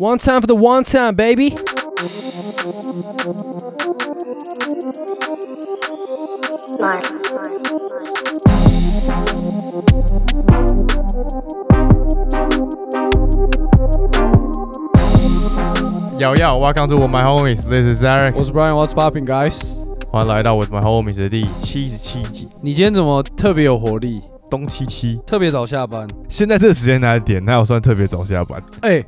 One time for the one time, baby. Yo yo, welcome to my homies. This is Eric. 我是 Brian，What's popping, guys？欢迎来到我 my homies 的第七十七集，你今天怎么特别有活力？东七七。特别早下班？现在这个时间来点，那有算特别早下班哎、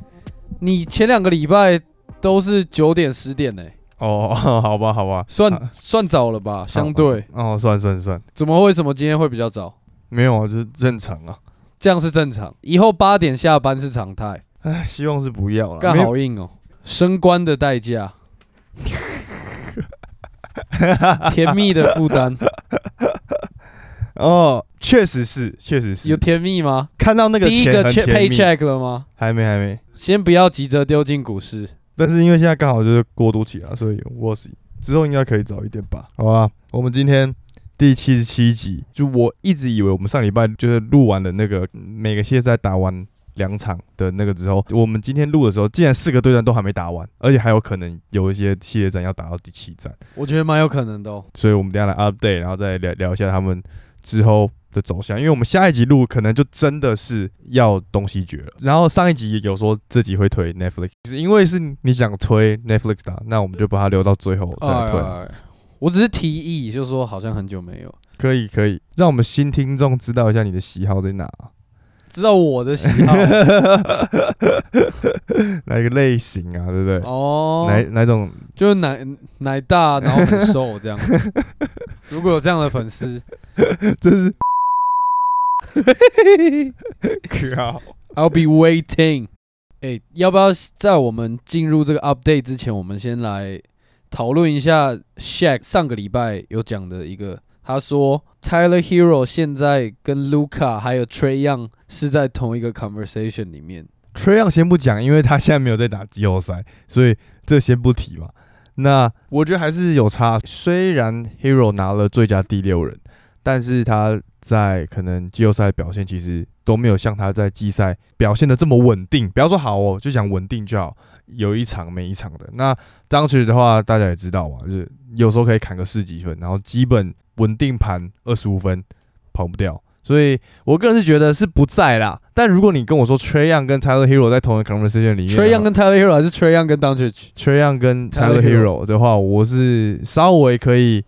你前两个礼拜都是九点十点呢、哦。好吧，好吧，算、啊算早了吧？相对，哦，算算算，怎么为什么今天会比较早？没有啊，就是正常啊。这样是正常，以后八点下班是常态。唉，希望是不要了。干好硬哦，升官的代价，甜蜜的负担，哦，确实是，确实是有。甜蜜吗？看到那个第一个钱 paycheck 了吗？还没还没。先不要急着丢进股市，但是因为现在刚好就是过渡期啊，所以我是之后应该可以早一点吧。好吧，我们今天第七十七集，就我一直以为我们上礼拜就是录完了那个每个系列赛打完两场的那个之后，我们今天录的时候，竟然四个对战都还没打完，而且还有可能有一些系列战要打到第七战，我觉得蛮有可能的、哦。所以我们等一下来 update，然后再聊聊一下他们之后。的走向，因为我们下一集录可能就真的是要东西绝了。然后上一集有说这集会推 Netflix，因为是你想推 Netflix 的，那我们就把它留到最后再来推。哎我只是提议，就是说好像很久没有可以可以，让我们新听众知道一下你的喜好在哪，知道我的喜好 哪一个类型啊，对不对？哦，哪哪种？就是奶奶大，然后很瘦这样。如果有这样的粉丝，这是靠 I'll be waiting。哎、要不要在我们进入这个 update 之前，我们先来讨论一下 Shaq 上个礼拜有讲的一个，他说 Tyler Hero 现在跟 Luca 还有 Trey Young 是在同一个 conversation 里面。Trey Young 先不讲，因为他现在没有在打季后赛，所以这先不提嘛。那我觉得还是有差，虽然 Hero 拿了最佳第六人，但是他在可能季后赛表现其实都没有像他在季赛表现的这么稳定。不要说好哦，就讲稳定就好，有一场没一场的。那当时的话，大家也知道嘛，就是有时候可以砍个四几分，然后基本稳定盘二十五分跑不掉。所以我个人是觉得是不在啦。但如果你跟我说 Trey Young 跟 Tyler Hero 在同一个 conversation 里面 Trey Young 跟 Tyler Hero 还是 Trey Young 跟 Doncic？Trey Young 跟 Tyler Hero 的话，我是稍微可以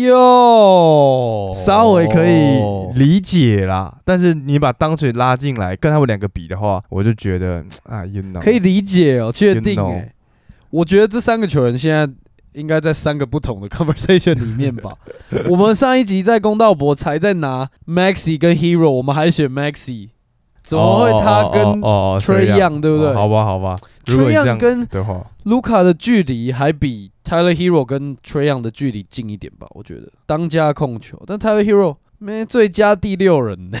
哟，稍微可以理解啦。但是你把当水拉进来跟他们两个比的话，我就觉得啊，you know，可以理解哦，确定哎、我觉得这三个球员现在应该在三个不同的 conversation 里面吧。我们上一集在公道博才在拿 Maxi 跟 Hero，我们还选 Maxi，怎么会他跟哦 Trey Young 对不对好吧，好吧，Trey Young 跟的话，Luca 的距离还比 Tyler Hero 跟 Trey Young 的距离近一点吧？我觉得当家控球，但 Tyler Hero 没最佳第六人呢、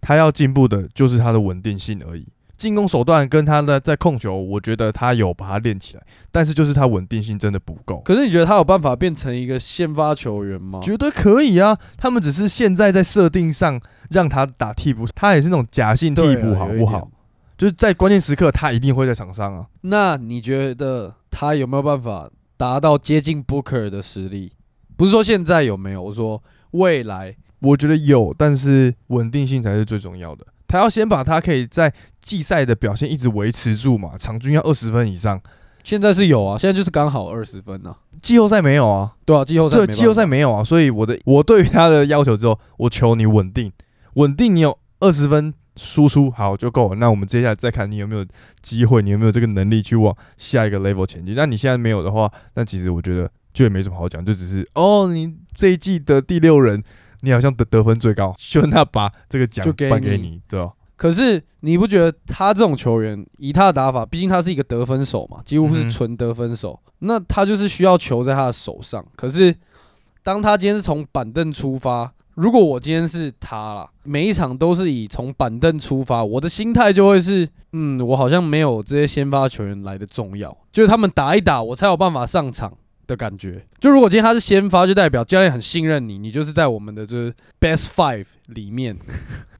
他要进步的就是他的稳定性而已。进攻手段跟他的在控球，我觉得他有把它练起来，但是就是他稳定性真的不够。可是你觉得他有办法变成一个先发球员吗？绝对可以啊！他们只是现在在设定上让他打替补，他也是那种假性替补，好不好？就是在关键时刻，他一定会在场上啊。那你觉得他有没有办法达到接近 Booker 的实力？不是说现在有没有，我说未来。我觉得有，但是稳定性才是最重要的。他要先把他可以在季赛的表现一直维持住嘛，场均要二十分以上。现在是有啊，现在就是刚好二十分啊。季后赛没有啊，对啊，季后赛季后赛没有啊，所以我的我对于他的要求之后，我求你稳定，稳定，你有二十分输出好就够了。那我们接下来再看你有没有机会，你有没有这个能力去往下一个 level 前进。那你现在没有的话，那其实我觉得就也没什么好讲，就只是哦，你这一季的第六人，你好像得得分最高，就那把这个奖就颁给你，对吧？可是你不觉得他这种球员，以他的打法，毕竟他是一个得分手嘛，几乎是纯得分手，那他就是需要球在他的手上。可是当他今天是从板凳出发，如果我今天是他啦，每一场都是以从板凳出发，我的心态就会是，嗯，我好像没有这些先发球员来的重要，就是他们打一打，我才有办法上场。的感觉，就如果今天他是先发，就代表教练很信任你，你就是在我们的就是 best five 里面。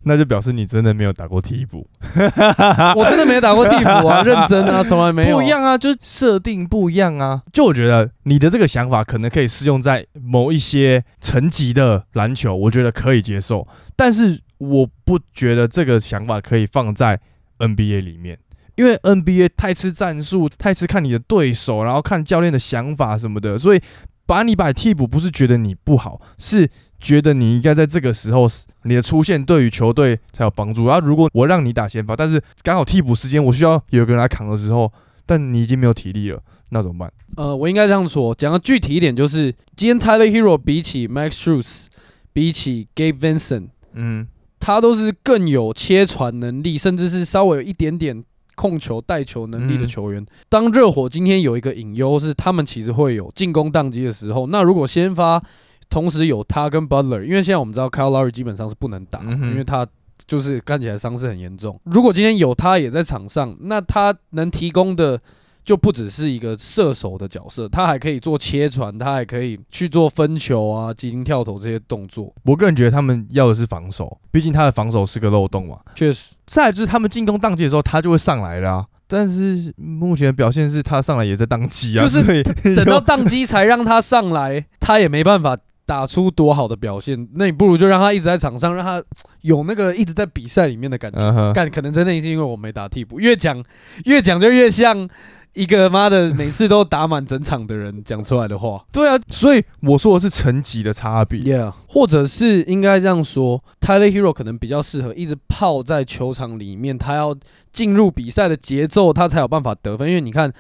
那就表示你真的没有打过替补。我真的没打过替补啊，认真啊，从来没有。不一样啊，就是设定不一样啊。就我觉得你的这个想法可能可以适用在某一些层级的篮球，我觉得可以接受。但是我不觉得这个想法可以放在 NBA 里面，因为 NBA 太吃战术，太吃看你的对手，然后看教练的想法什么的，所以把你摆替补不是觉得你不好，是。觉得你应该在这个时候，你的出现对于球队才有帮助。然后如果我让你打先发，但是刚好替补时间我需要有个人来扛的时候，但你已经没有体力了，那怎么办？呃，我应该这样说，讲个具体一点，就是今天 Tyler Hero 比起 Max Strus，比起 Gabe Vincent，嗯，他都是更有切传能力，甚至是稍微有一点点控球带球能力的球员。当热火今天有一个隐忧是，他们其实会有进攻宕机的时候，那如果先发。同时有他跟 Butler，因为现在我们知道 Kyle Lowry 基本上是不能打，因为他就是看起来伤势很严重。如果今天有他也在场上，那他能提供的就不只是一个射手的角色，他还可以做切传，他还可以去做分球啊、急停跳投这些动作。我个人觉得他们要的是防守，毕竟他的防守是个漏洞嘛。确实，再就是他们进攻宕机的时候，他就会上来了。啊但是目前表现是他上来也在宕机啊，就是 等到宕机才让他上来，他也没办法。打出多好的表现，那你不如就让他一直在场上，让他有那个一直在比赛里面的感觉。干，可能真的是因为我没打替补，越讲越讲就越像一个妈的每次都打满整场的人讲出来的话。对啊，所以我说的是层级的差别。Yeah，或者是应该这样说，Tyler Hero 可能比较适合一直泡在球场里面，他要进入比赛的节奏，他才有办法得分。因为你看。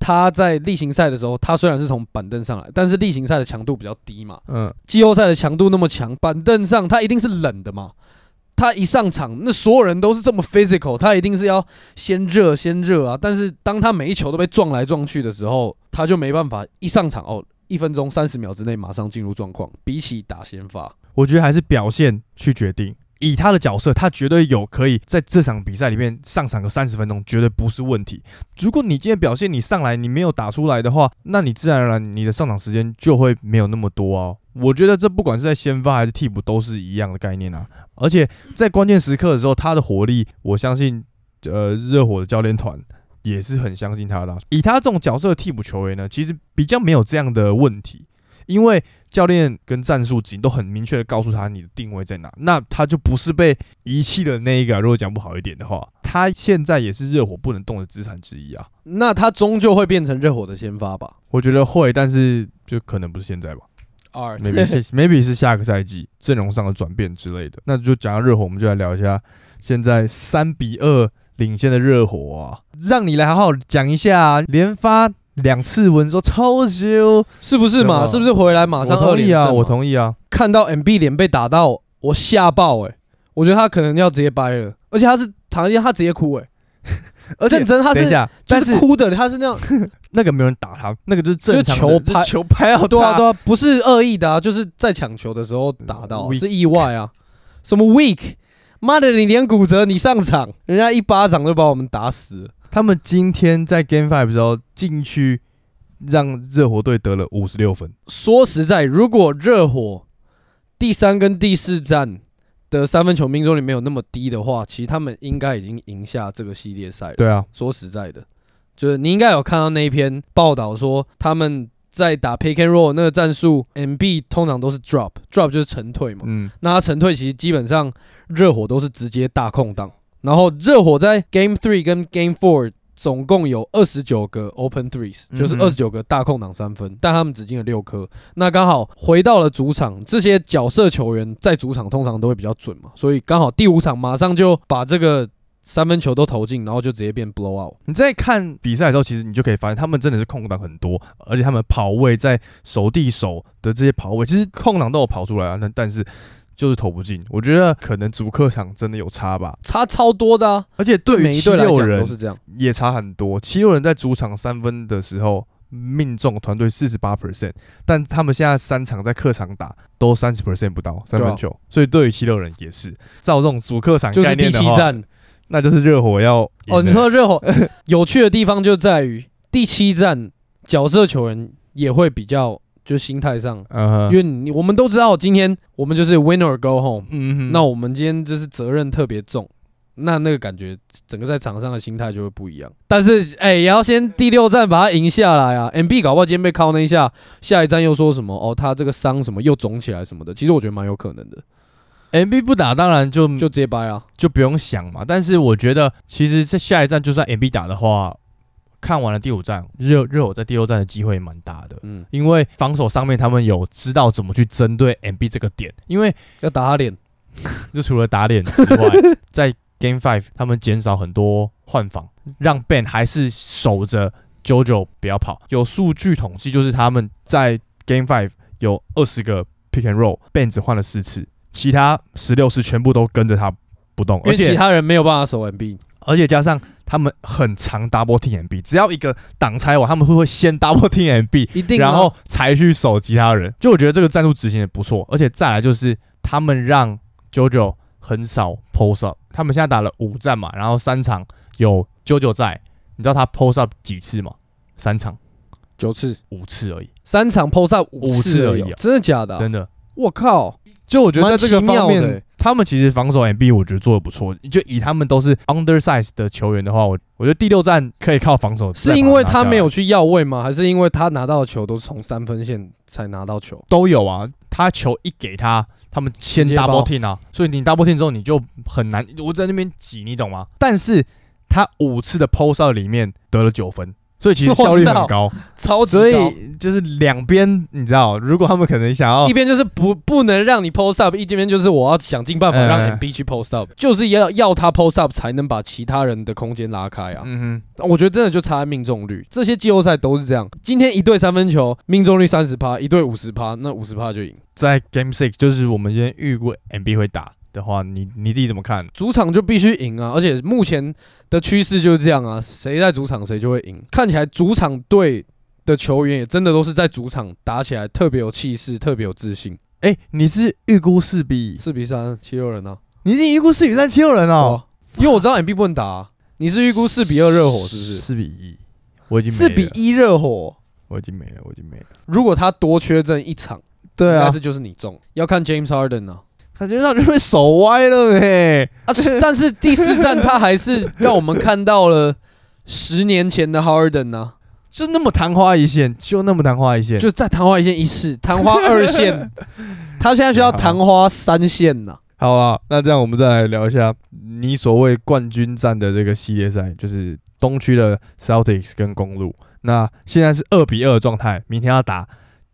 他在例行赛的时候，他虽然是从板凳上来，但是例行赛的强度比较低嘛。嗯，季后赛的强度那么强，板凳上他一定是冷的嘛。他一上场，那所有人都是这么 physical，他一定是要先热先热啊。但是当他每一球都被撞来撞去的时候，他就没办法一上场哦，一分钟三十秒之内马上进入状况。比起打先发，我觉得还是表现去决定。以他的角色，他绝对有可以在这场比赛里面上场个三十分钟，绝对不是问题。如果你今天表现你上来你没有打出来的话，那你自然而然你的上场时间就会没有那么多哦。我觉得这不管是在先发还是替补都是一样的概念啊。而且在关键时刻的时候，他的火力，我相信，呃，热火的教练团也是很相信他的。以他这种角色的替补球员呢，其实比较没有这样的问题。因为教练跟战术组都很明确的告诉他你的定位在哪，那他就不是被遗弃的那一个。如果讲不好一点的话，他现在也是热火不能动的资产之一啊。那他终究会变成热火的先发吧？我觉得会，但是就可能不是现在吧。二，maybe maybe 是下个赛季阵容上的转变之类的。那就讲到热火，我们就来聊一下现在三比二领先的热火啊，让你来好好讲一下连发。两次文说超羞，是不是嘛？是不是回来马上二连啊！我同意啊！看到 M B 脸被打到，我吓爆哎！我觉得他可能要直接掰了，而且他是躺下他直接哭哎！而且真他是就是哭的，他是那样，那个没有人打他，那个就是正常球拍球拍啊，对啊对啊，不是恶意的啊，就是在抢球的时候打到，是意外啊！什么 weak？妈的，你连骨折你上场，人家一巴掌就把我们打死。他们今天在 Game Five 的时候进去，让热火队得了五十六分。说实在，如果热火第三跟第四战的三分球命中率没有那么低的话，其实他们应该已经赢下这个系列赛了。对啊，说实在的，就是你应该有看到那一篇报道，说他们在打 Pick and Roll 那个战术，MB 通常都是 Drop，Drop 就是沉退嘛。嗯，那他沉退其实基本上热火都是直接大空档。然后热火在 Game Three 跟 Game Four 总共有二十九个 Open Threes，就是二十九个大空档三分，但他们只进了六颗。那刚好回到了主场，这些角色球员在主场通常都会比较准嘛，所以刚好第五场马上就把这个三分球都投进，然后就直接变 Blow Out。你在看比赛的时候，其实你就可以发现他们真的是空档很多，而且他们跑位在守地手的这些跑位，其实空档都有跑出来啊。那但是。就是投不进，我觉得可能主客场真的有差吧，差超多的，啊而且对于七六人都是这样，也差很多。七六人在主场三分的时候命中团队四十八 percent，但他们现在三场在客场打都三十 percent 不到三分球，所以对于七六人也是照这种主客场概念的话，那就是热火要哦。你说热火有趣的地方就在于第七站角色球员也会比较。就心态上，因为你我们都知道，今天我们就是 win or go home，那我们今天就是责任特别重，那那个感觉整个在场上的心态就会不一样。但是哎、也要先第六战把它赢下来啊！MB 搞不好今天被靠那一下，下一站又说什么哦，他这个伤什么又肿起来什么的，其实我觉得蛮有可能的，MB 不打，当然就就直接掰啊。就不用想嘛。但是我觉得，其实这下一站就算 MB 打的话，看完了第五站，热热火在第六站的机会蛮大的。嗯，因为防守上面他们有知道怎么去针对 MB 这个点，因为要打他脸，就除了打脸之外，在 Game Five 他们减少很多换防，让 Ben 还是守着 JoJo 不要跑。有数据统计，就是他们在 Game Five 有二十个 Pick and Roll，Ben 只换了四次，其他十六次全部都跟着他不动，而且其他人没有办法守 MB。而且加上他们很常 Double Team MB，只要一个挡拆完，他们会会先 Double Team MB，一定啊、然后才去守其他人。就我觉得这个战术执行的不错，而且再来就是他们让 JoJo 很少 post up，他们现在打了五战嘛，然后三场有 JoJo 在，你知道他 post up 几次吗？三场。九次，五次而已，三场 post up 五次次而已啊。真的假的啊、真的。我靠，就我觉得在这个方面欸，他们其实防守 MB 我觉得做的不错。就以他们都是 undersize 的球员的话，我我觉得第六战可以靠防守。是因为他没有去要位吗？还是因为他拿到的球都是从三分线才拿到球？都有啊，他球一给他，他们先 double team 啊，所以你 double team 之后你就很难，我在那边挤，你懂吗？但是他五次的 post out 里面得了九分，所以其实 效率很高，超级高所。以就是两边你知道，如果他们可能想要一边就是不不能让你 post up，一边就是我要想尽办法让嗯 MB 去 post up，、就是要要他 post up 才能把其他人的空间拉开啊。嗯哼我觉得真的就差在命中率，这些季后赛都是这样。今天一队三分球命中率三十趴，一队五十趴，那五十趴就赢。在 Game Six 就是我们今天预估 MB 会打的话，你你自己怎么看？主场就必须赢啊，而且目前的趋势就是这样啊，谁在主场谁就会赢。看起来主场队的球员也真的都是在主场打起来特别有气势，特别有自信。哎、你是预估四比，四比三七六人啊，你是预估四比三七六人哦，哦，因为我知道 MB 不能打、啊，你是预估四比二热火是不是？四比一，我已经四比，一热火，我已经没了，我已经没了。如果他多缺阵一场，对啊但，是就是你中，要看 James Harden 啊。感觉让就被手歪了哎、啊，但是第四站他还是让我们看到了十年前的 Harden 呢、就那么昙花一现，就那么昙花一现。就在昙花一现一次，昙花二现，他现在需要昙花三现呐、好啊，那这样我们再来聊一下你所谓冠军战的这个系列赛，就是东区的 Celtics 跟公路。那现在是二比二的状态，明天要打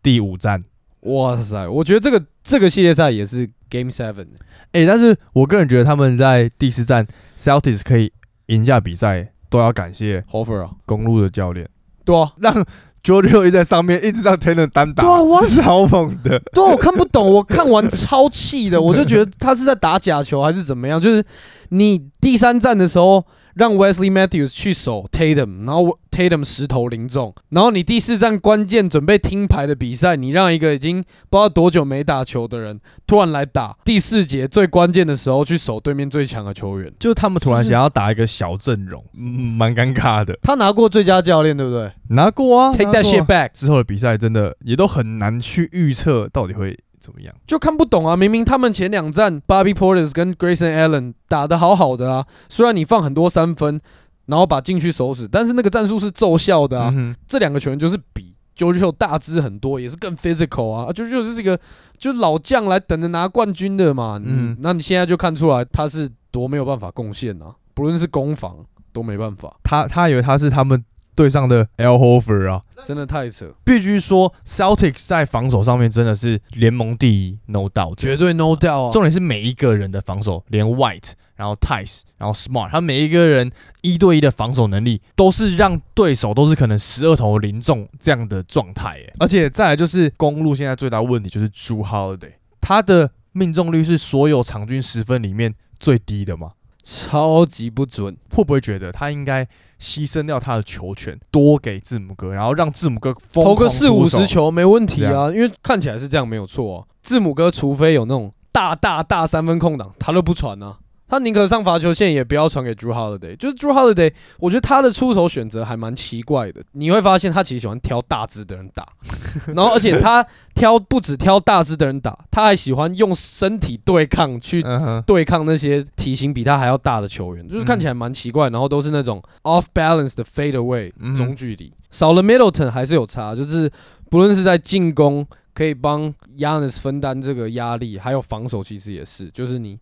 第五战。哇塞，我觉得这个这个系列赛也是 Game Seven，诶、但是我个人觉得他们在第四站 Celtics 可以赢下比赛，都要感谢 Hofer 啊，公路的教练，对啊，让 Jordan 一在上面，一直让 Taylor 单打，对啊我 超猛的。对啊，我看不懂，我看完超气的，我就觉得他是在打假球还是怎么样？就是你第三站的时候让 Wesley Matthews 去守 Tatum，然后 Tatum 十投零中，然后你第四站关键准备听牌的比赛，你让一个已经不知道多久没打球的人突然来打第四节最关键的时候去守对面最强的球员，就他们突然想要打一个小阵容，嗯蛮尴尬的。他拿过最佳教练，对不对拿过啊？Take that shit 啊 back。之后的比赛真的也都很难去预测到底会怎么样。就看不懂啊！明明他们前两站 Bobby Portis 跟 Grayson Allen 打得好好的啊，虽然你放很多三分，然后把禁区守死，但是那个战术是奏效的啊。嗯这两个球员就是比 JoJo 大只很多，也是更 physical 啊。JoJo 就是一个就老将来等着拿冠军的嘛。嗯嗯，那你现在就看出来他是多没有办法贡献啊，不论是攻防都没办法，他他以为他是他们队上的 L Hofer 啊，真的太扯，必须说 Celtics 在防守上面真的是联盟第一，no doubt，绝对 no doubt 啊。重点是每一个人的防守，连 White，然后 Tice，然后 Smart，他每一个人一对一的防守能力，都是让对手都是可能十二投零中这样的状态，哎，而且再来就是公路现在最大问题就是 Drew Holiday，他的命中率是所有场均十分里面最低的嘛，超级不准，会不会觉得他应该牺牲掉他的球权，多给字母哥，然后让字母哥投个四五十？球没问题啊，因为看起来是这样没有错、啊。字母哥除非有那种大大大三分空档，他都不传啊，他宁可上罚球线，也不要传给 Drew Holiday。就是 Drew Holiday，我觉得他的出手选择还蛮奇怪的。你会发现他其实喜欢挑大只的人打，然后而且他挑不止挑大只的人打，他还喜欢用身体对抗去对抗那些体型比他还要大的球员，就是看起来蛮奇怪，然后都是那种 off balance 的 fade away 中距离，少了 Middleton 还是有差，就是不论是在进攻可以帮 Yanis 分担这个压力，还有防守其实也是，就是你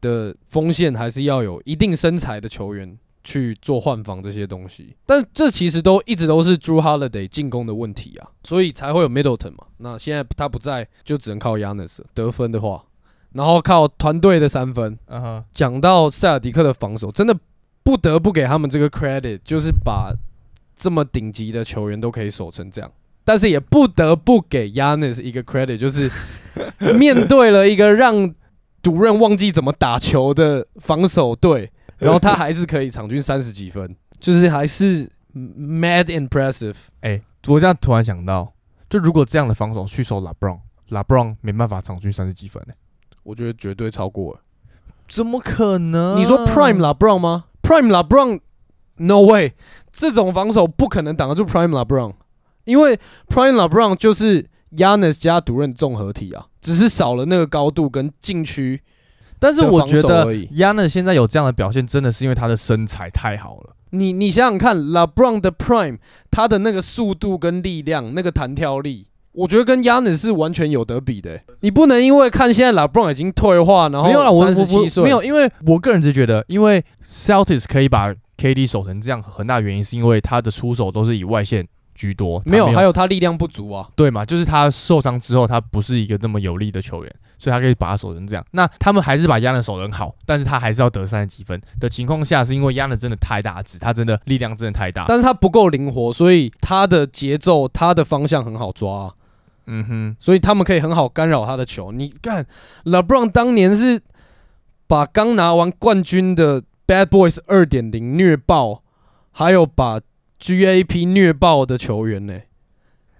的锋线还是要有一定身材的球员。去做换防这些东西，但这其实都一直都是 Drew Holiday 进攻的问题啊，所以才会有 Middleton 嘛。那现在他不在，就只能靠 Yanis 得分的话，然后靠团队的三分，讲到塞尔迪克的防守，真的不得不给他们这个 credit，就是把这么顶级的球员都可以守成这样。但是也不得不给 Yanis 一个 credit，就是面对了一个让主任忘记怎么打球的防守队，然后他还是可以场均三十几分，就是还是 mad impressive。哎、我这样突然想到，就如果这样的防守去守 LeBron，LeBron 没办法场均三十几分呢、我觉得绝对超过了。怎么可能？你说 Prime LeBron 吗？Prime LeBron，No way，这种防守不可能挡得住 Prime LeBron，因为 Prime LeBron 就是 Yanis 加独任综合体啊，只是少了那个高度跟禁区。但是我觉得 Yanis 现在有这样的表现，真的是因为他的身材太好了。你你想想看，LeBron 的 Prime，他的那个速度跟力量，那个弹跳力。我觉得跟 Yanis 是完全有得比的欸、你不能因为看现在 LeBron 已经退化，然后没有了，我我没有，因为我个人只是觉得，因为 Celtics 可以把 KD 守成这样，很大原因是因为他的出手都是以外线居多，他没有，还有他力量不足啊。对嘛，就是他受伤之后，他不是一个那么有力的球员，所以他可以把他守成这样。那他们还是把亚能守得很好，但是他还是要得三十几分的情况下，是因为亚能真的太大只，他真的力量真的太大。但是他不够灵活，所以他的节奏、他的方向很好抓、啊，嗯哼，所以他们可以很好干扰他的球。你看，LeBron 当年是把刚拿完冠军的 Bad Boys 二点零虐爆，还有把 GAP 虐爆的球员呢、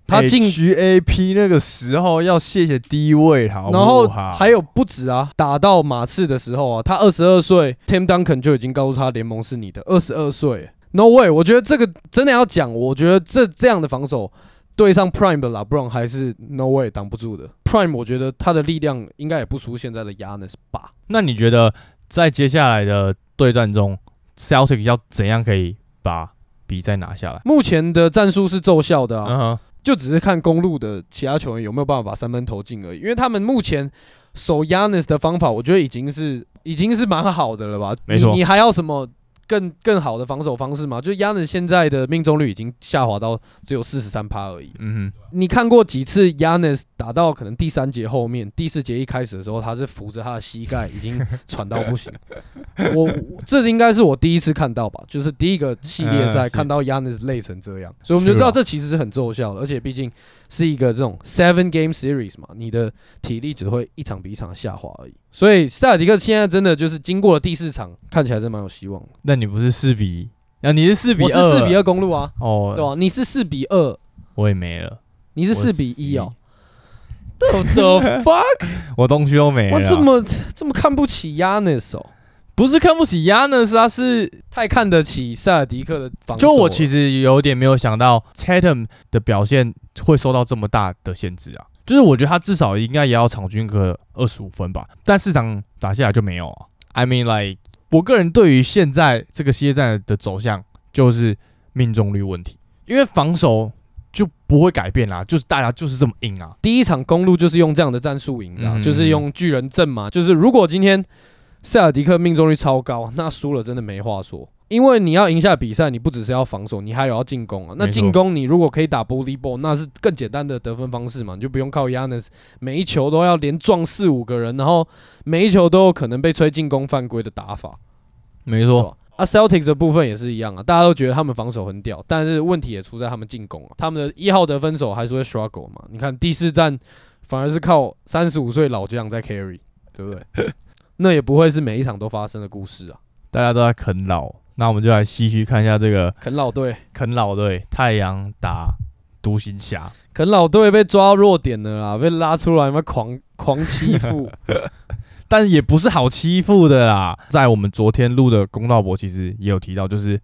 他进 GAP 那个时候要谢谢低位好不然后还有不止啊，打到马刺的时候啊，他二十二岁，Tim Duncan 就已经告诉他联盟是你的，二十二岁，No way！我觉得这个真的要讲，我觉得这这样的防守对上 Prime 的 LeBron 还是 No way 挡不住的。Prime 我觉得他的力量应该也不输现在的 Yanis 吧。那你觉得在接下来的对战中，Celtic 要怎样可以把比赛拿下来？目前的战术是奏效的啊，就只是看公路的其他球员有没有办法把三分投进而已。因为他们目前守 Yanis 的方法，我觉得已经是已经是蛮好的了吧？没错你你还要什么更更好的防守方式嘛？就 Yanis 现在的命中率已经下滑到只有四十三趴而已。嗯哼你看过几次 Yanis 打到可能第三节后面，第四节一开始的时候，他是扶着他的膝盖，已经 喘到不行。我我这应该是我第一次看到吧，就是第一个系列赛看到 Yanis 累成这样，所以我们就知道这其实是很奏效的，而且毕竟是一个这种 seven game series 嘛，你的体力只会一场比一场下滑而已。所以塞尔迪克现在真的就是经过了第四场，看起来是蛮有希望的。那你不是四比？啊，你是四比我二？是四比二公路啊，哦，对吧、你是四比二，我也没了，你是四比一哦。What the fuck？我东西都没了。我这么这么看不起 Yanis 哦，不是看不起 Yanis 啊，是太看得起塞尔迪克的防守就。我其实有点没有想到 Tatum 的表现会受到这么大的限制啊。就是我觉得他至少应该也要场均个二十五分吧，但市场打下来就没有啊。I mean like，我个人对于现在这个系列战的走向就是命中率问题，因为防守就不会改变啦，就是大家就是这么硬啊。第一场公路就是用这样的战术赢的啊、嗯就是用巨人阵嘛。就是如果今天塞尔迪克命中率超高，那输了真的没话说。因为你要赢下比赛，你不只是要防守，你还有要进攻啊。那进攻你如果可以打 bully ball，那是更简单的得分方式嘛，你就不用靠 Yanis 每一球都要连撞四五个人，然后每一球都有可能被吹进攻犯规的打法。没对吧，啊，Celtics 的部分也是一样啊，大家都觉得他们防守很屌，但是问题也出在他们进攻啊，他们的一号得分手还是会 struggle 嘛。你看第四战反而是靠三十五岁老将在 carry，对不对？那也不会是每一场都发生的故事啊。大家都在啃老，那我们就来唏嘘看一下这个啃老队，啃老队太阳打独行侠。啃老队被抓到弱点了啦，被拉出来嘛，狂狂欺负。但是也不是好欺负的啦。在我们昨天录的公道博，其实也有提到，就是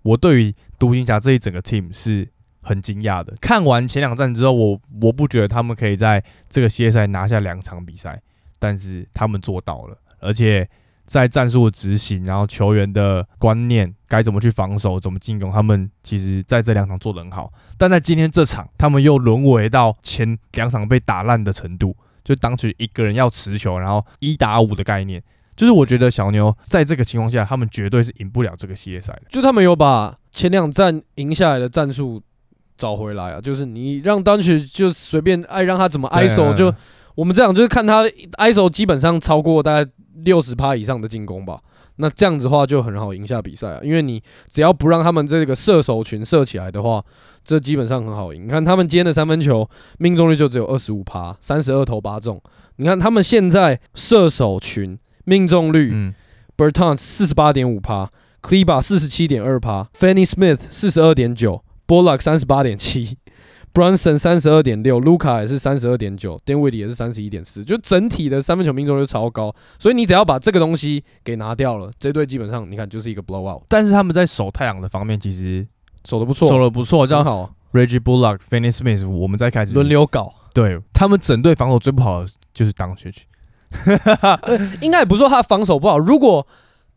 我对于独行侠这一整个 team 是很惊讶的。看完前两站之后，我我不觉得他们可以在这个系列赛拿下两场比赛，但是他们做到了，而且在战术的执行，然后球员的观念该怎么去防守，怎么进攻，他们其实在这两场做得很好。但在今天这场，他们又沦为到前两场被打烂的程度。就当时一个人要持球，然后一打五的概念，就是我觉得小牛在这个情况下，他们绝对是赢不了这个系列赛的。就他们有把前两战赢下来的战术找回来啊，就是你让当曲就随便爱让他怎么 ISO，就我们这样就是看他 ISO 基本上超过大概六十趴以上的进攻吧。那这样子的话就很好赢下比赛啊，因为你只要不让他们这个射手群射起来的话，这基本上很好赢。你看他们今天的三分球命中率就只有二十五趴，三十二投八中。你看他们现在射手群命中率，嗯，Bertans 四十八点五趴 c l e b a 四十七点二趴，Fanny Smith 四十二点九 b o l l o c k 三十八点七。Brunson 三十二点六，Luca 也是三十二点九 d a n w i d 也是三十一点四，就整体的三分球命中率超高，所以你只要把这个东西给拿掉了，这队基本上你看就是一个 blowout。但是他们在守太阳的方面其实守的不错，守的不错，这样好。Reggie Bullock、Finney Smith，我们再开始轮流搞，对他们整队防守最不好的就是当学区，应该也不是说他防守不好，如果。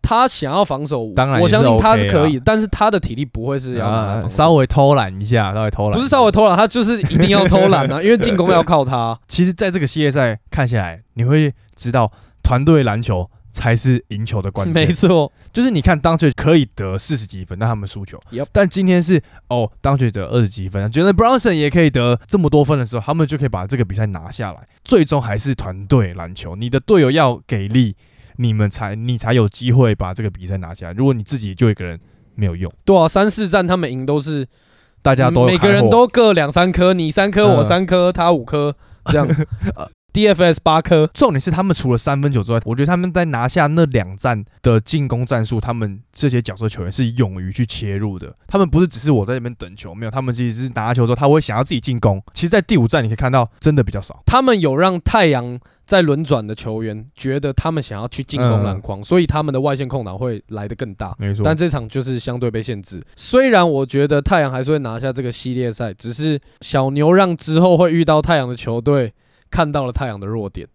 他想要防守，当然我相信他是可以，但是他的体力不会是要稍微偷懒一下，稍微偷懒，不是稍微偷懒，他就是一定要偷懒啊，因为进攻要靠他。其实，在这个系列赛看下来，你会知道团队篮球才是赢球的关键。没错，就是你看当局可以得四十几分，但他们输球。但今天是哦，当局得二十几分，觉得 Brownson 也可以得这么多分的时候，他们就可以把这个比赛拿下来。最终还是团队篮球，你的队友要给力。你们才，你才有机会把这个比赛拿下来。如果你自己就一个人没有用，对啊，三四战他们赢都是大家都每个人都各两三颗，你三颗，我三颗，他五颗，这样。DFS 八颗，重点是他们除了三分球之外，我觉得他们在拿下那两战的进攻战术，他们这些角色球员是勇于去切入的。他们不是只是我在那边等球，没有，他们其实是拿球之后他会想要自己进攻。其实，在第五战你可以看到，真的比较少。他们有让太阳在轮转的球员觉得他们想要去进攻篮筐，所以他们的外线空档会来得更大。没错，但这场就是相对被限制。虽然我觉得太阳还是会拿下这个系列赛，只是小牛让之后会遇到太阳的球队。看到了太阳的弱点，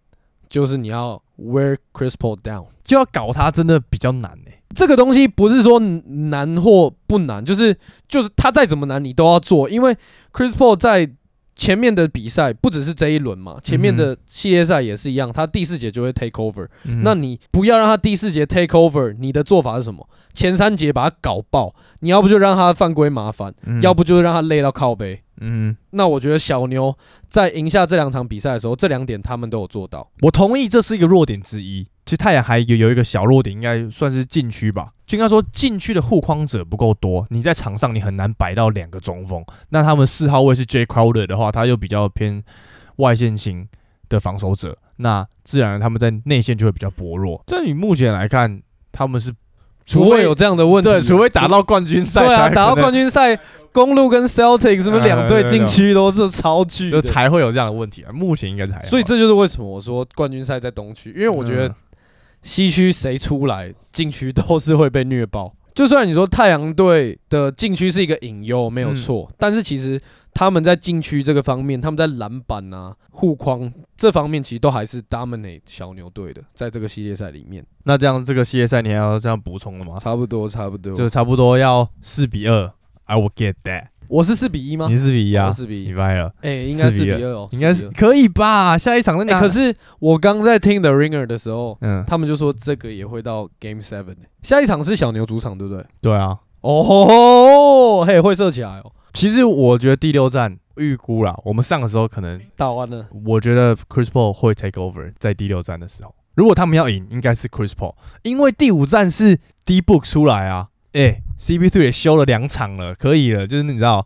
就是你要 wear Chris Paul down，就要搞他，真的比较难诶。这个东西不是说难或不难，就是就是他再怎么难，你都要做，因为 Chris Paul 在。前面的比赛不只是这一轮嘛，前面的系列赛也是一样，他第四节就会 take over。那你不要让他第四节 take over，你的做法是什么？前三节把他搞爆，你要不就让他犯规麻烦，要不就是让他累到靠背。嗯，那我觉得小牛在赢下这两场比赛的时候，这两点他们都有做到。我同意这是一个弱点之一。其实太阳还有有一个小弱点，应该算是禁区吧。就应该说禁区的护框者不够多，你在场上你很难摆到两个中锋。那他们四号位是 J Crowder 的话，他又比较偏外线型的防守者，那自然他们在内线就会比较薄弱。这你目前来看，他们是除非有这样的问题，对，除非打到冠军赛，对啊，打到冠军赛，公路跟 Celtic 是不是两队禁区都是超巨，就才会有这样的问题啊。目前应该才，所以这就是为什么我说冠军赛在东区，因为我觉得。西区谁出来禁区都是会被虐爆。就算你说太阳队的禁区是一个隐忧，没有错，但是其实他们在禁区这个方面，他们在篮板啊、护框这方面，其实都还是 dominate 小牛队的。在这个系列赛里面，那这样这个系列赛你还要这样补充了吗？差不多，差不多，就差不多要四比二。I will get that。我是四比一吗？你四比一啊？四比一，你歪了。哎，应该四比二哦，应该是可以吧？下一场那可是我刚在听 The Ringer 的时候，嗯，他们就说这个也会到 Game Seven。下一场是小牛主场，对不对？对啊。哦，嘿，会射起来哦。其实我觉得第六站预估啦，我们上的时候可能打完了。我觉得 Chris Paul 会 take over 在第六站的时候。如果他们要赢，应该是 Chris Paul，因为第五站是 D Book 出来啊。哎，CP3 也休了两场了，可以了，就是你知道，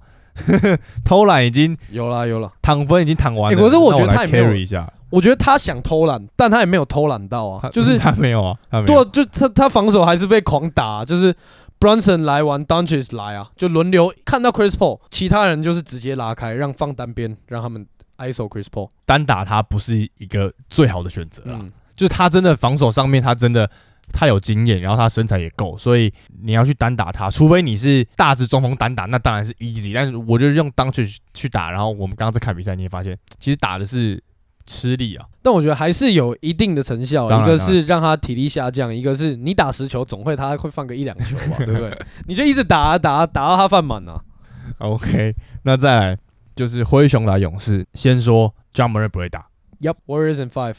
偷懒已经有了有了，躺分已经躺完了。可是我觉得他也没有一下，我觉得他想偷懒，但他也没有偷懒到啊，就是 他没有啊，他没有对，就他他防守还是被狂打，就是 Brunson 来玩 d u n c h e s 来啊，就轮流看到 Chris Paul，其他人就是直接拉开，让放单边，让他们 ISO Chris Paul 单打他不是一个最好的选择啊。就是他真的防守上面他真的他有经验，然后他身材也够，所以你要去单打他，除非你是大只中锋单打，那当然是 easy。但是我就用当去去打，然后我们刚刚在看比赛，你也发现其实打的是吃力啊。但我觉得还是有一定的成效，一个是让他体力下降，一个是你打十球总会他会放个一两球吧，对不对？你就一直打啊打啊打到他犯满啊。OK，那再来就是灰熊打勇士，先说 John Murray 不会打，Yep, Warriors and five，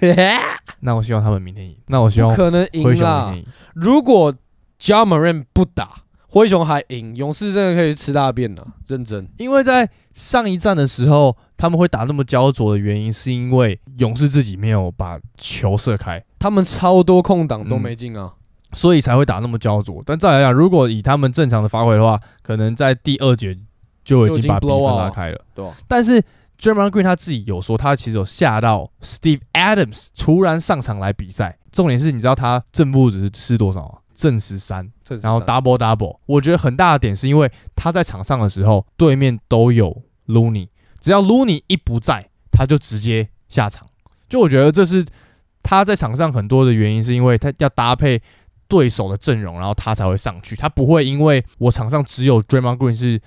那我希望他们明天赢，那我希望可能赢啦天。赢。如果 Moran 不打，灰熊还赢，勇士真的可以吃大便了，认真。因为在上一站的时候，他们会打那么焦灼的原因，是因为勇士自己没有把球射开，他们超多空档都嗯没进啊。所以才会打那么焦灼。但再来讲，如果以他们正常的发挥的话，可能在第二节就已经经把比分拉开了。对吧？但是 j e r m a n Green 他自己有说，他其实有吓到 Steve Adams 突然上场来比赛。重点是，你知道他正负值是多少吗？正十三，然后 double double。我觉得很大的点是因为他在场上的时候，对面都有 Looney，只要 Looney 一不在，他就直接下场。就我觉得这是他在场上很多的原因，是因为他要搭配对手的阵容，然后他才会上去。他不会因为我场上只有 Draymond Green 是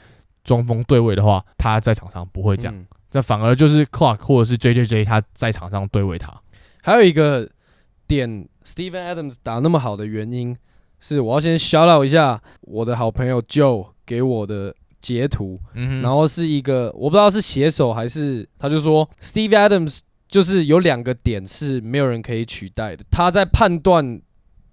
中锋对位的话，他在场上不会这样。嗯这反而就是 Clark 或者是 JJJ 他在场上对位他。还有一个点，Steven Adams 打那么好的原因是，我要先 shout out 一下我的好朋友 Joe 给我的截图，嗯然后是一个我不知道是写手还是，他就说 Steven Adams 就是有两个点是没有人可以取代的，他在判断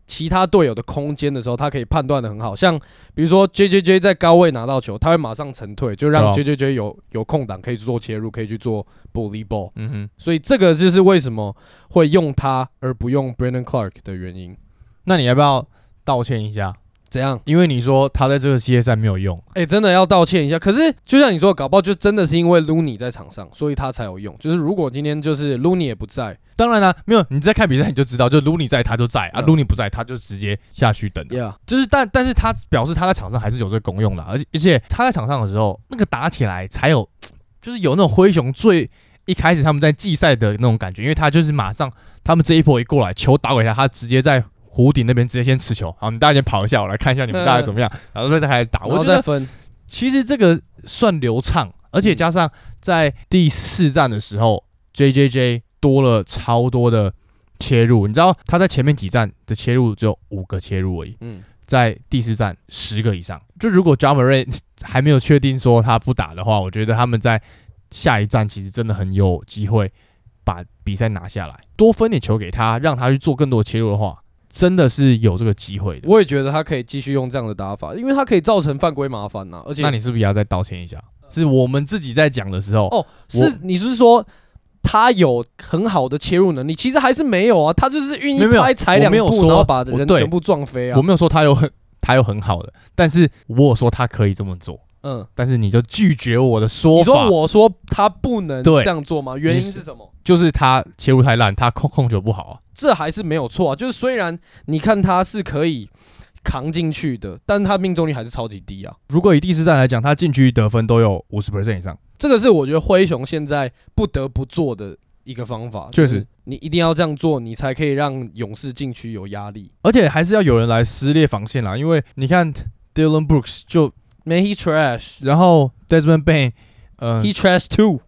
其他队友的空间的时候，他可以判断的很好，像比如说 J J J 在高位拿到球，他会马上沉退，就让 J J J 有有空档可以做切入，可以去做 bully ball，嗯哼，所以这个就是为什么会用他而不用 Brandon Clark 的原因。那你要不要道歉一下？怎样？因为你说他在这个系列赛没有用，哎、真的要道歉一下。可是就像你说的，搞不好就真的是因为 Looney 在场上，所以他才有用。就是如果今天就是 Looney 也不在当然啦、没有你在看比赛你就知道，就 Looney 在他就在啊嗯，Looney 不在他就直接下去等。，Yeah，就是但但是他表示他在场上还是有这个功用的，而且而且他在场上的时候，那个打起来才有，就是有那种灰熊最一开始他们在季赛的那种感觉，因为他就是马上他们这一波一过来，球打给他，他直接在弧顶那边直接先持球，好，你大家先跑一下，我来看一下你们大概怎么样，然后再开始打。然我觉得后再分。其实这个算流畅，而且加上在第四站的时候，J J J 多了超多的切入，你知道他在前面几站的切入只有五个切入而已，嗯，在第四站十个以上。就如果 j a m a r 还没有确定说他不打的话，我觉得他们在下一站其实真的很有机会把比赛拿下来，多分点球给他，让他去做更多的切入的话，真的是有这个机会的。我也觉得他可以继续用这样的打法，因为他可以造成犯规麻烦呐、而且那你是不是也要再道歉一下？是我们自己在讲的时候，哦，是你是说他有很好的切入能力？其实还是没有啊，他就是运一拍踩两步，然后把人全部撞飞啊我。没有说他有很他有很好的，但是我有说他可以这么做，嗯，但是你就拒绝我的说法你，说我说他不能对这样做吗？原因是是什么？就是他切入太烂，他控控球不好啊。这还是没有错啊。就是虽然你看他是可以扛进去的，但他命中率还是超级低啊。如果以第四站来讲，他禁区得分都有五十 percent 以上，这个是我觉得灰熊现在不得不做的一个方法。确实你一定要这样做，你才可以让勇士禁区有压力。而且还是要有人来撕裂防线啦。因为你看 Dylan Brooks 就，Man, he trash, 然后 Desmond Bain，呃，he trash too。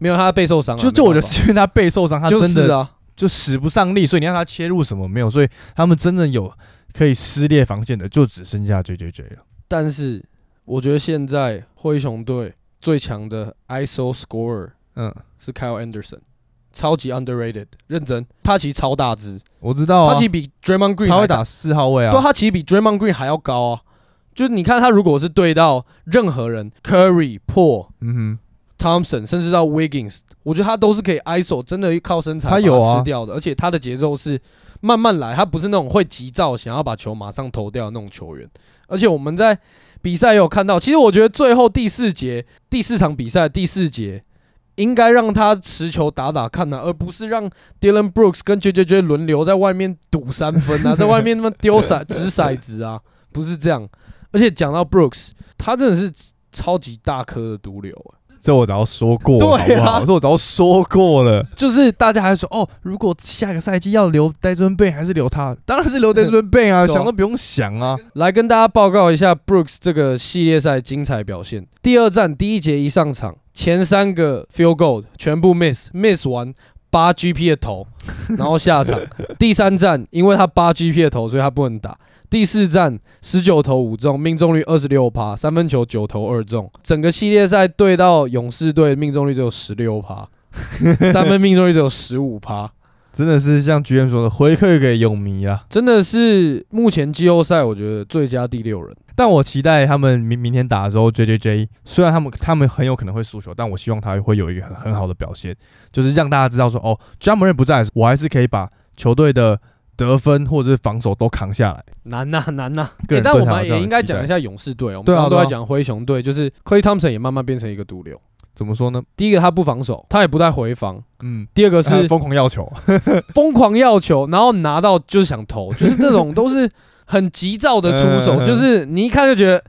没有他的背受伤了，就就我觉得是因为他背受伤，他真的就是啊，就使不上力，所以你让他切入什么没有，所以他们真的有可以撕裂防线的，就只剩下 J J J 了。但是我觉得现在灰熊队最强的 ISO scorer 嗯，是 Kyle Anderson，超级 underrated，认真，他其实超大只，我知道啊。他其，实比 Draymond Green 他会打四号位对，啊，他其实比 Draymond Green 还要高啊。就是你看他如果是对到任何人，Curry、Paul、嗯 Thompson，甚至到 Wiggins，我觉得他都是可以 ISO，真的靠身材他有啊吃掉的，而且他的节奏是慢慢来，他不是那种会急躁想要把球马上投掉的那种球员。而且我们在比赛也有看到，其实我觉得最后第四节第四场比赛第四节应该让他持球打打看啊，而不是让 Dylan Brooks 跟 J J J 轮流在外面赌三分啊，在外面他妈丢骰掷骰子啊，不是这样。而且讲到 Brooks，他真的是超级大颗的毒瘤、啊，这我早说过了，对啊好不好？这我早说过了。就是大家还说哦，如果下个赛季要留 Desmond Bain 还是留他？当然是留 Bain 啊，对啊想都不用想啊。来跟大家报告一下 Brooks 这个系列赛精彩表现。第二站第一节一上场，前三个 field goal 全部 miss，miss 完八 GP 的头，然后下场。第三站因为他八 GP 的头，所以他不能打。第四站十九投五中，命中率二十六趴，三分球九投二中。整个系列赛对到勇士队，命中率只有十六趴，三分命中率只有十五趴。真的是像 GM 说的，回馈给泳迷啊。真的是目前季后赛我觉得最佳第六人。但我期待他们明明天打的时候，J J J 虽然他们他们很有可能会输球，但我希望他会有一个很很好的表现，就是让大家知道说，哦 j a m a r 不在，我还是可以把球队的得分或者是防守都扛下来。难呐、难呐、但我们也应该讲一下勇士队哦。我们刚刚都在讲灰熊队，就是 Clay Thompson 也慢慢变成一个毒瘤。怎么说呢？第一个他不防守，他也不带回防；嗯，第二个是疯狂要求，疯狂要求，然后拿到就是想投，就是那种 都是很急躁的出手，嗯就是你一看就觉得。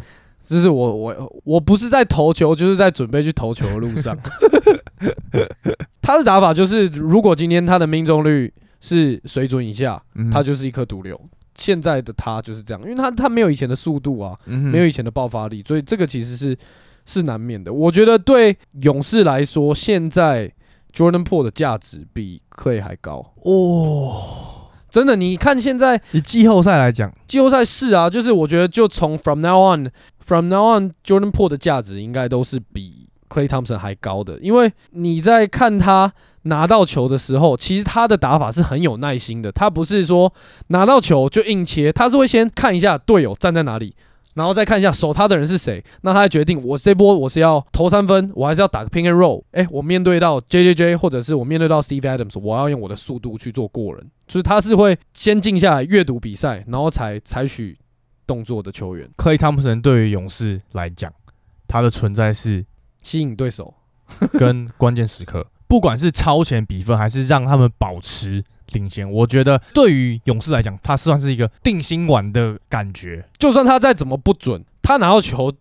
就是我我我不是在投球，就是在准备去投球的路上。他的打法就是，如果今天他的命中率是水准以下，嗯他就是一颗毒瘤。现在的他就是这样，因为他他没有以前的速度啊，嗯没有以前的爆发力，所以这个其实是是难免的。我觉得对勇士来说，现在 Jordan Po 的价值比 Clay 还高。哦。真的，你看现在以季后赛来讲，季后赛是啊，就是我觉得就从 From now on，From now on，Jordan Po 的价值应该都是比 Clay Thompson 还高的，因为你在看他拿到球的时候，其实他的打法是很有耐心的，他不是说拿到球就硬切，他是会先看一下队友站在哪里。然后再看一下守他的人是谁，那他决定我这波我是要投三分，我还是要打个 pick and roll。哎，我面对到 J J J 或者是我面对到 Steve Adams，我要用我的速度去做过人，就是他是会先静下来阅读比赛，然后才采取动作的球员，Clay Thompson 对于勇士来讲，他的存在是吸引对手。跟关键时刻，不管是超前比分还是让他们保持领先，我觉得对于勇士来讲，他算是一个定心丸的感觉。就算他再怎么不准，他拿到球，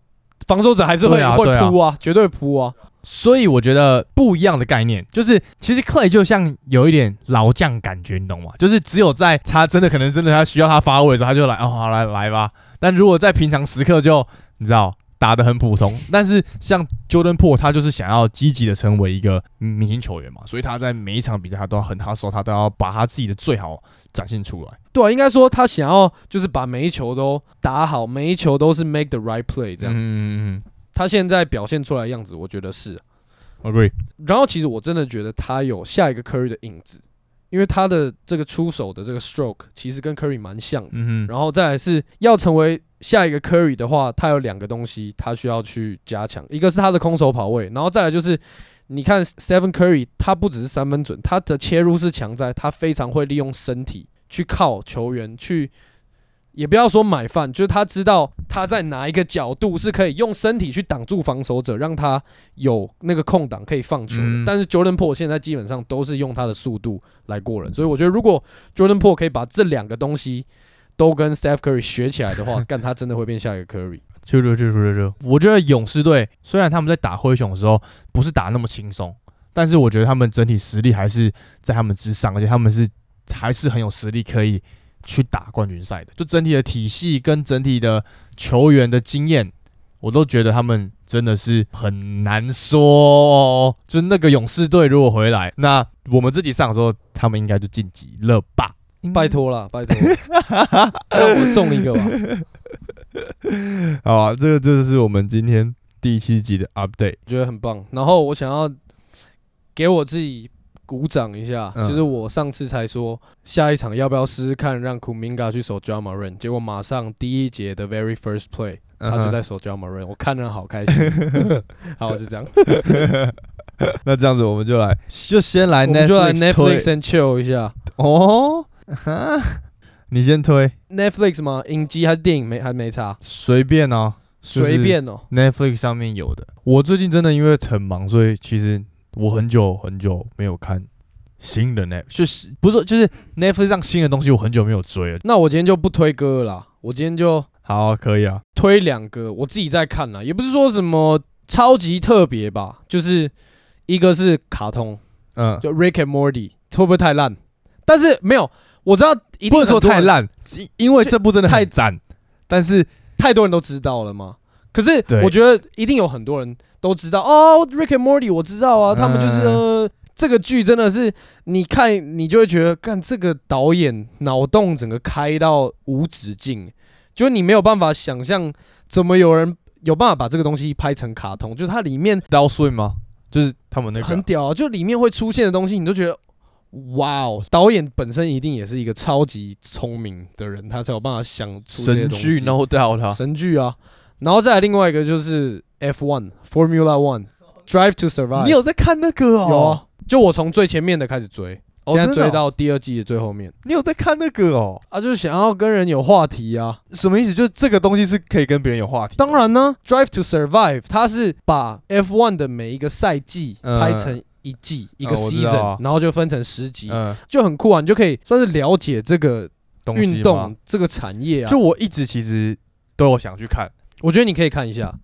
防守者还是会、会扑啊，绝对扑啊。所以我觉得不一样的概念，就是其实 Clay 就像有一点老将感觉，你懂吗？就是只有在他真的可能真的他需要他发挥的时候，他就来哦，好来来吧。但如果在平常时刻就你知道打得很普通，但是像 Jordan Po 他就是想要积极的成为一个明星球员嘛，所以他在每一场比赛他都要很他手，他都要把他自己的最好展现出来。对啊，应该说他想要就是把每一球都打好，每一球都是 make the right play 这样。嗯嗯嗯他现在表现出来的样子，我觉得是。嗯，agree。然后其实我真的觉得他有下一个 Curry 的影子，因为他的这个出手的这个 stroke 其实跟 Curry 蛮像的。嗯，然后再来是要成为下一个 Curry 的话，他有两个东西他需要去加强，一个是他的空手跑位，然后再来就是你看 Stephen Curry，他不只是三分准，他的切入是强在他非常会利用身体去靠球员去。也不要说买饭，就是他知道他在哪一个角度是可以用身体去挡住防守者，让他有那个空档可以放球的。嗯但是 Jordan Po 现在基本上都是用他的速度来过人，所以我觉得如果 Jordan Po 可以把这两个东西都跟 Steph Curry 学起来的话，干他真的会变下一个 Curry。就就就就就，我觉得勇士队虽然他们在打灰熊的时候不是打那么轻松，但是我觉得他们整体实力还是在他们之上，而且他们是还是很有实力可以去打冠军赛的。就整体的体系跟整体的球员的经验，我都觉得他们真的是很难说哦。就那个勇士队如果回来，那我们自己上的时候，他们应该就晋级了吧？拜托啦，拜托，让我中一个吧。好啊，这个就是我们今天第七集的 update。我觉得很棒。然后我想要给我自己鼓掌一下，嗯就是我上次才说下一场要不要试试看让 Kuminga 去守 John Moran，结果马上第一节的 very first play 嗯他就在守 John Moran，我看着好开心。好，就这样，那这样子我们就来，就先来我们就来 Netflix 推 Netflix and chill 一下。哦，哈你先推，Netflix 吗？影集还是电影？没还没查，随便哦就是随便哦。，Netflix 上面有的。我最近真的因为很忙，所以其实我很久很久没有看新的 Net，就是不是就是 Netflix 上新的东西，我很久没有追了。那我今天就不推歌了啦，我今天就好啊、可以啊，推两个我自己在看啦，也不是说什么超级特别吧，就是一个是卡通，嗯，就 Rick and Morty，会不会太烂？但是没有，我知道一定不能说太，烂，因因为这部真的太很赞，但是太多人都知道了嘛？可是我觉得一定有很多人都知道哦，Rick and Morty 我知道啊，他们就是嗯呃，这个剧真的是你看你就会觉得，干这个导演脑洞整个开到无止境，就是你没有办法想象怎么有人有办法把这个东西拍成卡通，就是它里面 Down Swim 吗？就是他们那个很屌、啊，就里面会出现的东西，你都觉得。哇哦！导演本身一定也是一个超级聪明的人，他才有办法想出这些东西。神剧，No doubt 啊神剧啊，然后再来另外一个就是 F1 Formula One Drive to Survive，你有在看那个哦？有啊，就我从最前面的开始追，哦，现在追到第二季的最后面你有在看那个哦？啊，就是想要跟人有话题啊。什么意思？就是这个东西是可以跟别人有话题。当然呢，Drive to Survive 它是把 F1 的每一个赛季嗯拍成一季、一个 season，然后就分成十集，嗯，就很酷啊，你就可以算是了解这个运动这个产业啊。就我一直其实都有想去看，我觉得你可以看一下，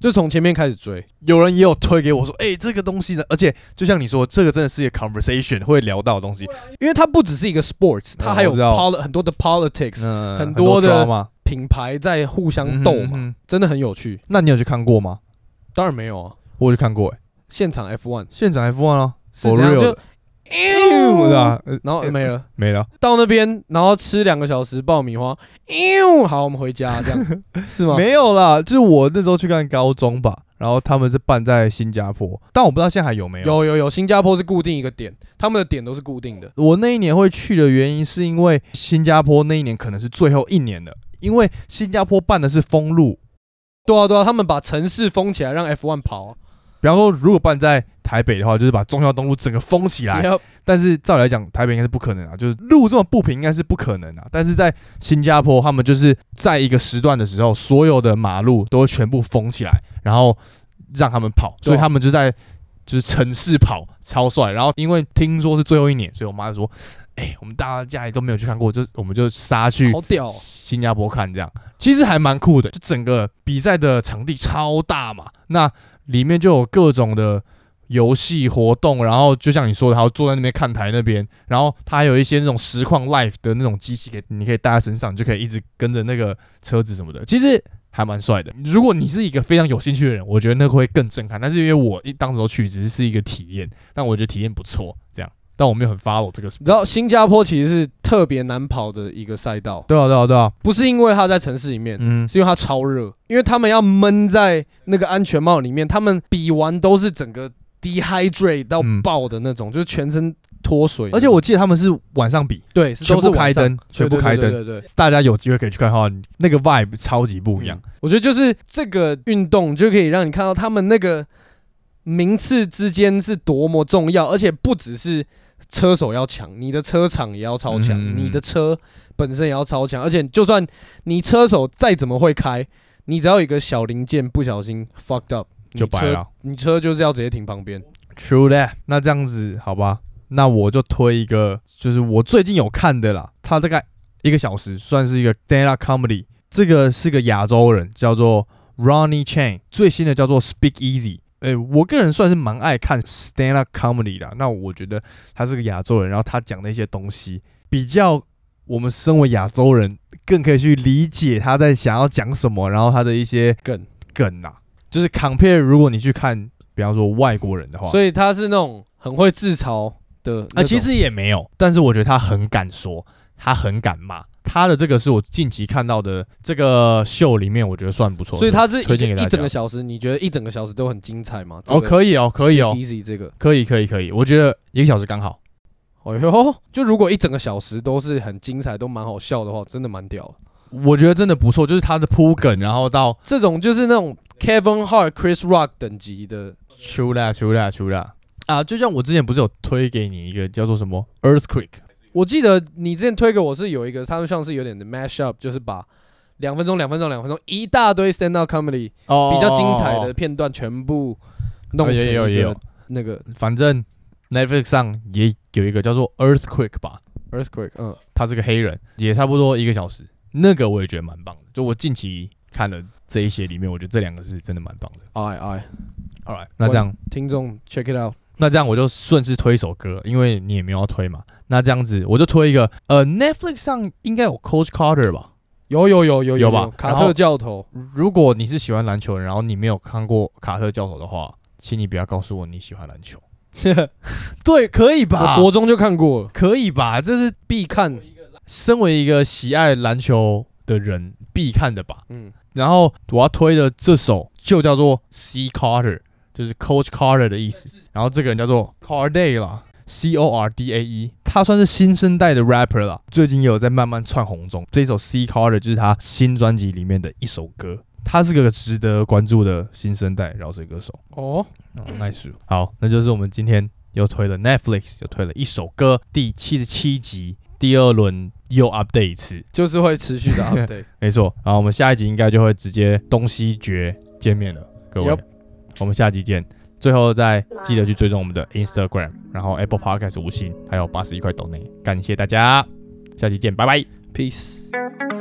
就从前面开始追。有人也有推给我说，哎、这个东西呢，而且就像你说，这个真的是一个 conversation 会聊到的东西，因为它不只是一个 sports，它还有 pol 很多的 politics，、嗯很多的，品牌在互相斗嘛，真的很有趣。那你有去看过吗？当然没有啊，我有去看过、哎，现场 F1 现场 F1 啊，是 For 这样 real 就的，对吧？呃然后没了，没了，到那边然后吃两个小时爆米花，呦，好，我们回家，这样 是吗？没有啦，就是我那时候去看高中吧，然后他们是办在新加坡，但我不知道现在还有没有。有有有，新加坡是固定一个点，他们的点都是固定的。我那一年会去的原因，是因为新加坡那一年可能是最后一年了，因为新加坡办的是封路。对啊对啊，他们把城市封起来，让 F1 跑啊。比方说，如果办在台北的话，就是把中孝东路整个封起来。Yep 但是照理来讲，台北应该是不可能啊，就是路这么不平，应该是不可能啊。但是在新加坡，他们就是在一个时段的时候，所有的马路都会全部封起来，然后让他们跑，所以他们就在就是城市跑，超帅。然后因为听说是最后一年，所以我妈就说：“哎、我们大家家里都没有去看过，就我们就杀去新加坡看，这样其实还蛮酷的。就整个比赛的场地超大嘛，那里面就有各种的游戏活动，然后就像你说的，还有坐在那边看台那边，然后它还有一些那种实况 live 的那种机器，给你可以带在身上，你就可以一直跟着那个车子什么的，其实还蛮帅的。如果你是一个非常有兴趣的人，我觉得那个会更震撼。但是因为我一当时候去只是是一个体验，但我觉得体验不错，这样，但我没有很 follow 这个。你知道新加坡其实是特别难跑的一个赛道，对啊，对啊，对啊，不是因为它在城市里面，嗯，是因为它超热，因为他们要闷在那个安全帽里面，他们比完都是整个 dehydrate 到嗯爆的那种，就是全身脱水。而且我记得他们是晚上比，对是全部开灯全部开灯对对对。大家有机会可以去看的话，那个 vibe 超级不一样。嗯我觉得就是这个运动就可以让你看到他们那个名次之间是多么重要，而且不只是车手要强，你的车厂也要超强，嗯你的车本身也要超强，而且就算你车手再怎么会开，你只要有一个小零件不小心 fucked up，就白了你车就是要直接停旁边。True that。那这样子好吧，那我就推一个，就是我最近有看的啦，它大概一个小时，算是一个 stand up comedy。这个是个亚洲人，叫做 Ronnie Chang，最新的叫做 Speak Easy。诶、我个人算是蛮爱看 stand up comedy 的。那我觉得他是个亚洲人，然后他讲的一些东西，比较我们身为亚洲人更可以去理解他在想要讲什么，然后他的一些梗梗啊，就是 compare 如果你去看，比方说外国人的话，所以他是那种很会自嘲的啊，其实也没有，但是我觉得他很敢说，他很敢骂。他的这个是我近期看到的这个秀里面，我觉得算不错。所以他是推荐给大家一一整个小时，你觉得一整个小时都很精彩吗？哦，可以哦，可以哦，，easy 这个。可以，可以，可以。我觉得一个小时刚好。哦哟，就如果一整个小时都是很精彩，都蛮好笑的话，真的蛮屌的。我觉得真的不错，就是他的铺梗，然后到这种就是那种 Kevin Hart、Chris Rock 等级的，出啦出啦出啦啊！就像我之前不是有推给你一个叫做什么 Earthquake，我记得你之前推给我是有一个，他们像是有点的 mash up，就是把两分钟、两分钟、两分钟一大堆 stand up comedy 哦比较精彩的，片段全部弄成也有也有一个那个反正 Netflix 上也有一个叫做 Earthquake 吧，earthquake，嗯，他是个黑人，也差不多一个小时。那个我也觉得蛮棒的，就我近期看了这一些里面，我觉得这两个是真的蛮棒的。哎哎，All right，那这样听众 check it out。那这样我就顺势推一首歌，因为你也没有要推嘛。那这样子我就推一个，呃，Netflix 上应该有 Coach Carter 吧？有有有有有吧卡特教头，如果你是喜欢篮球然后你没有看过卡特教头的话，请你不要告诉我你喜欢篮球。对，可以吧？我国中就看过了，可以吧？这是必看。身为一个喜爱篮球的人必看的吧。嗯，然后我要推的这首就叫做 C Carter，就是 Coach Carter 的意思。然后这个人叫做 Carday 啦，C O R D A E，他算是新生代的 rapper 啦，最近也有在慢慢窜红中。这首 C Carter 就是他新专辑里面的一首歌，他是个值得关注的新生代饶舌歌手。哦，哦，nice。好，那就是我们今天又推了 Netflix，又推了一首歌，第七十七集第二轮又 update 一次，就是会持续的 update。没错。然后我们下一集应该就会直接东西决见面了，各位我们下集见。最后再记得去追踪我们的 Instagram，然后 Apple Podcast 五星，还有八十一块抖内，感谢大家，下期见，拜拜。Peace。